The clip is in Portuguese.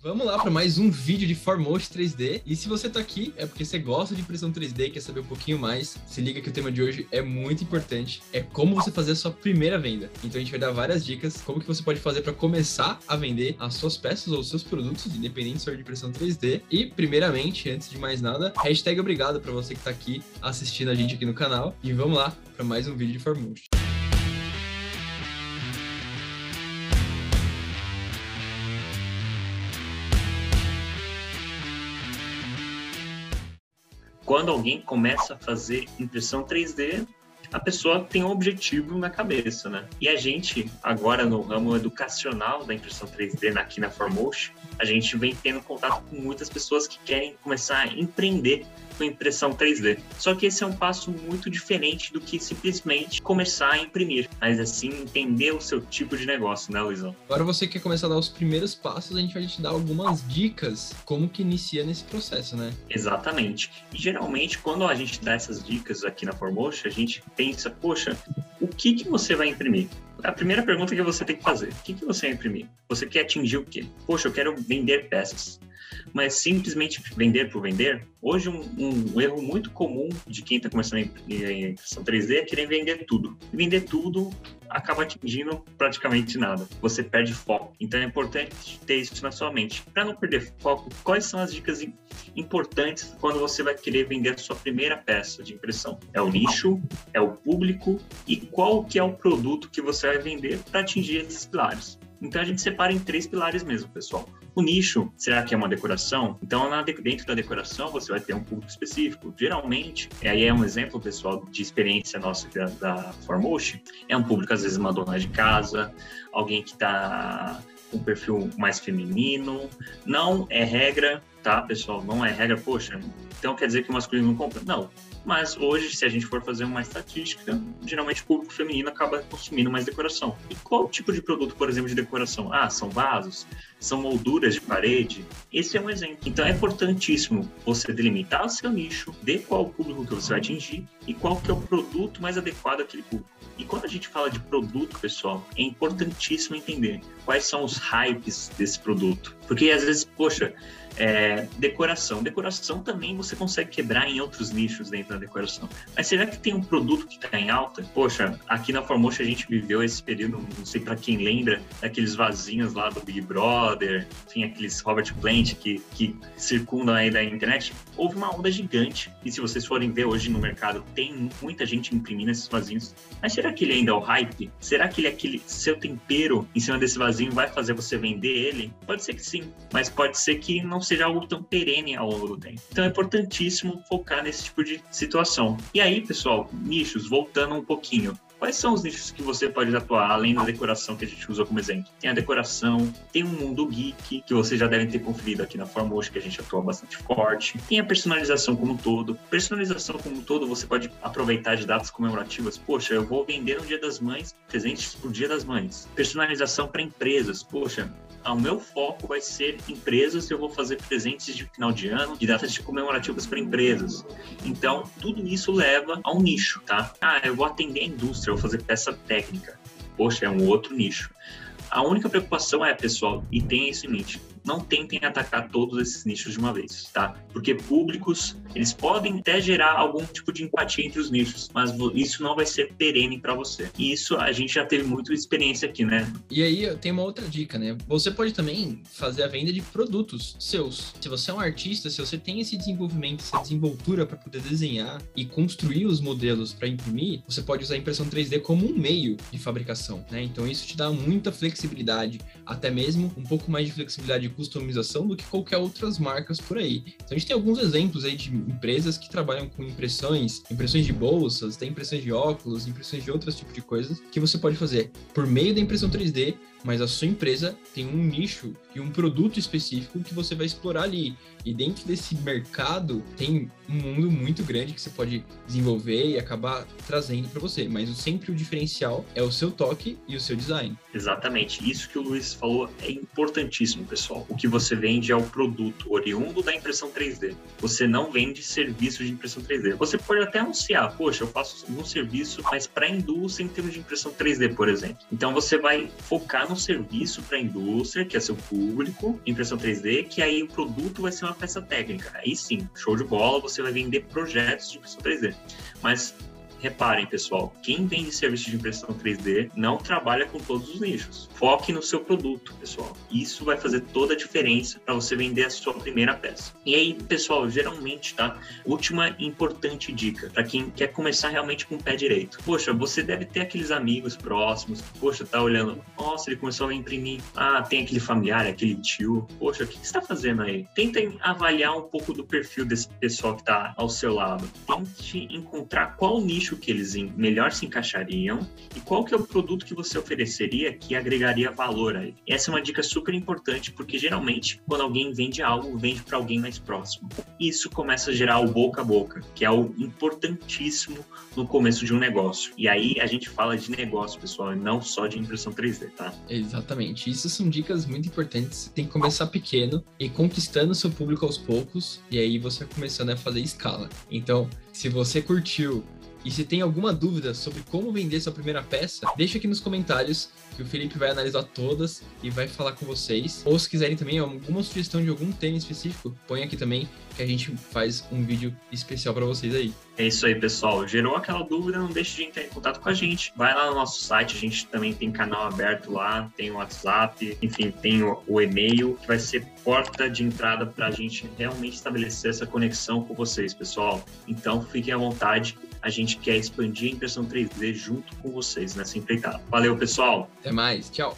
Vamos lá para mais um vídeo de Formost 3D. E se você tá aqui, é porque você gosta de impressão 3D e quer saber um pouquinho mais. Se liga que o tema de hoje é muito importante. É como você fazer a sua primeira venda. Então a gente vai dar várias dicas como que você pode fazer para começar a vender as suas peças ou os seus produtos, independente se de impressão 3D. E primeiramente, antes de mais nada, hashtag obrigado para você que tá aqui assistindo a gente aqui no canal. E vamos lá para mais um vídeo de Formost. Quando alguém começa a fazer impressão 3D, a pessoa tem um objetivo na cabeça, né? E a gente, agora no ramo educacional da impressão 3D aqui na Formotion, a gente vem tendo contato com muitas pessoas que querem começar a empreender com impressão 3D. Só que esse é um passo muito diferente do que simplesmente começar a imprimir, mas assim entender o seu tipo de negócio, né, Luizão? Agora você quer começar a dar os primeiros passos, a gente vai te dar algumas dicas como que inicia nesse processo, né? Exatamente. E geralmente quando a gente dá essas dicas aqui na Formotion, a gente pensa, poxa, o que que você vai imprimir? A primeira pergunta que você tem que fazer: o que, que você vai imprimir? Você quer atingir o quê? Poxa, eu quero vender peças mas simplesmente vender por vender. Hoje, um, um erro muito comum de quem está começando em impressão 3D é querer vender tudo. vender tudo acaba atingindo praticamente nada. Você perde foco. Então é importante ter isso na sua mente. Para não perder foco, quais são as dicas importantes quando você vai querer vender a sua primeira peça de impressão? É o nicho, é o público e qual que é o produto que você vai vender para atingir esses pilares. Então a gente separa em três pilares mesmo, pessoal. O nicho, será que é uma decoração? Então, dentro da decoração, você vai ter um público específico. Geralmente, aí é um exemplo, pessoal, de experiência nossa da, da Formotion, é um público, às vezes, uma dona de casa, alguém que está com um perfil mais feminino. Não é regra, tá, pessoal? Não é regra, poxa, então quer dizer que o masculino não compra? Não. Mas hoje, se a gente for fazer uma estatística, geralmente o público feminino acaba consumindo mais decoração. E qual tipo de produto, por exemplo, de decoração? Ah, são vasos, são molduras de parede. Esse é um exemplo. Então é importantíssimo você delimitar o seu nicho, ver qual o público que você vai atingir e qual que é o produto mais adequado àquele público. E quando a gente fala de produto, pessoal, é importantíssimo entender quais são os hypes desse produto. Porque às vezes, poxa, é, decoração. Decoração também você consegue quebrar em outros nichos dentro da decoração. Mas será que tem um produto que está em alta? Poxa, aqui na Formosa a gente viveu esse período, não sei para quem lembra, daqueles vasinhos lá do Big Brother, enfim, aqueles Robert Plant que, que circundam aí da internet. Houve uma onda gigante. E se vocês forem ver hoje no mercado, tem muita gente imprimindo esses vasinhos. Mas será que ele ainda é o hype? Será que ele é aquele seu tempero em cima desse vasinho vai fazer você vender ele? Pode ser que sim, mas pode ser que não seja algo tão perene ao longo do tempo. Então é importantíssimo focar nesse tipo de situação. E aí, pessoal, nichos, voltando um pouquinho. Quais são os nichos que você pode atuar, além da decoração que a gente usou como exemplo? Tem a decoração, tem o mundo geek, que vocês já devem ter conferido aqui na Formotion, que a gente atua bastante forte. Tem a personalização como um todo. Personalização como um todo, você pode aproveitar de datas comemorativas. Poxa, eu vou vender no Dia das Mães presentes pro Dia das Mães. Personalização para empresas. Poxa, o meu foco vai ser empresas, eu vou fazer presentes de final de ano, de datas de comemorativas para empresas. Então, tudo isso leva a um nicho, tá? Ah, eu vou atender a indústria, eu vou fazer peça técnica. Poxa, é um outro nicho. A única preocupação é, pessoal, e tenha isso em mente, não tentem atacar todos esses nichos de uma vez, tá? Porque públicos, eles podem até gerar algum tipo de empatia entre os nichos, mas isso não vai ser perene para você. E isso a gente já teve muita experiência aqui, né? E aí tem uma outra dica, né? Você pode também fazer a venda de produtos seus. Se você é um artista, se você tem esse desenvolvimento, essa desenvoltura para poder desenhar e construir os modelos para imprimir, você pode usar a impressão 3D como um meio de fabricação, né? Então isso te dá muita flexibilidade, até mesmo um pouco mais de flexibilidade customização do que qualquer outras marcas por aí. Então a gente tem alguns exemplos aí de empresas que trabalham com impressões, impressões de bolsas, tem impressões de óculos, impressões de outros tipos de coisas que você pode fazer por meio da impressão 3D mas a sua empresa tem um nicho e um produto específico que você vai explorar ali. E dentro desse mercado tem um mundo muito grande que você pode desenvolver e acabar trazendo para você. Mas sempre o diferencial é o seu toque e o seu design. Exatamente. Isso que o Luiz falou é importantíssimo, pessoal. O que você vende é o produto oriundo da impressão 3D. Você não vende serviço de impressão 3D. Você pode até anunciar, poxa, eu faço um serviço, mas para a indústria em termos de impressão 3D, por exemplo. Então você vai focar no serviço para a indústria, que é seu público, impressão 3D, que aí o produto vai ser uma peça técnica. Aí sim, show de bola, você vai vender projetos de impressão 3D. Mas Reparem, pessoal, quem vende serviço de impressão 3D não trabalha com todos os nichos. Foque no seu produto, pessoal. Isso vai fazer toda a diferença para você vender a sua primeira peça. E aí, pessoal, geralmente, tá? Última importante dica para quem quer começar realmente com o pé direito. Poxa, você deve ter aqueles amigos próximos. Poxa, tá olhando, nossa, ele começou a imprimir. Ah, tem aquele familiar, aquele tio. Poxa, o que, você está fazendo aí? Tentem avaliar um pouco do perfil desse pessoal que está ao seu lado. Tente encontrar qual nicho nicho que eles melhor se encaixariam e qual que é o produto que você ofereceria que agregaria valor a ele. Essa é uma dica super importante porque geralmente quando alguém vende algo, vende para alguém mais próximo. Isso começa a gerar o boca a boca, que é o importantíssimo no começo de um negócio. E aí a gente fala de negócio, pessoal, e não só de impressão 3D, tá? Exatamente. Isso são dicas muito importantes. Tem que começar pequeno e conquistando seu público aos poucos, e aí você começando a fazer escala. Então, se você curtiu e se tem alguma dúvida sobre como vender sua primeira peça, deixa aqui nos comentários que o Felipe vai analisar todas e vai falar com vocês. Ou se quiserem também alguma sugestão de algum tema específico, põe aqui também que a gente faz um vídeo especial para vocês aí. É isso aí, pessoal. Gerou aquela dúvida, não deixe de entrar em contato com a gente. Vai lá no nosso site, a gente também tem canal aberto lá, tem o WhatsApp, enfim, tem o, o e-mail, que vai ser porta de entrada para a gente realmente estabelecer essa conexão com vocês, pessoal. Então, fiquem à vontade a gente quer expandir a impressão 3D junto com vocês nessa empreitada. Valeu, pessoal! Até mais, tchau!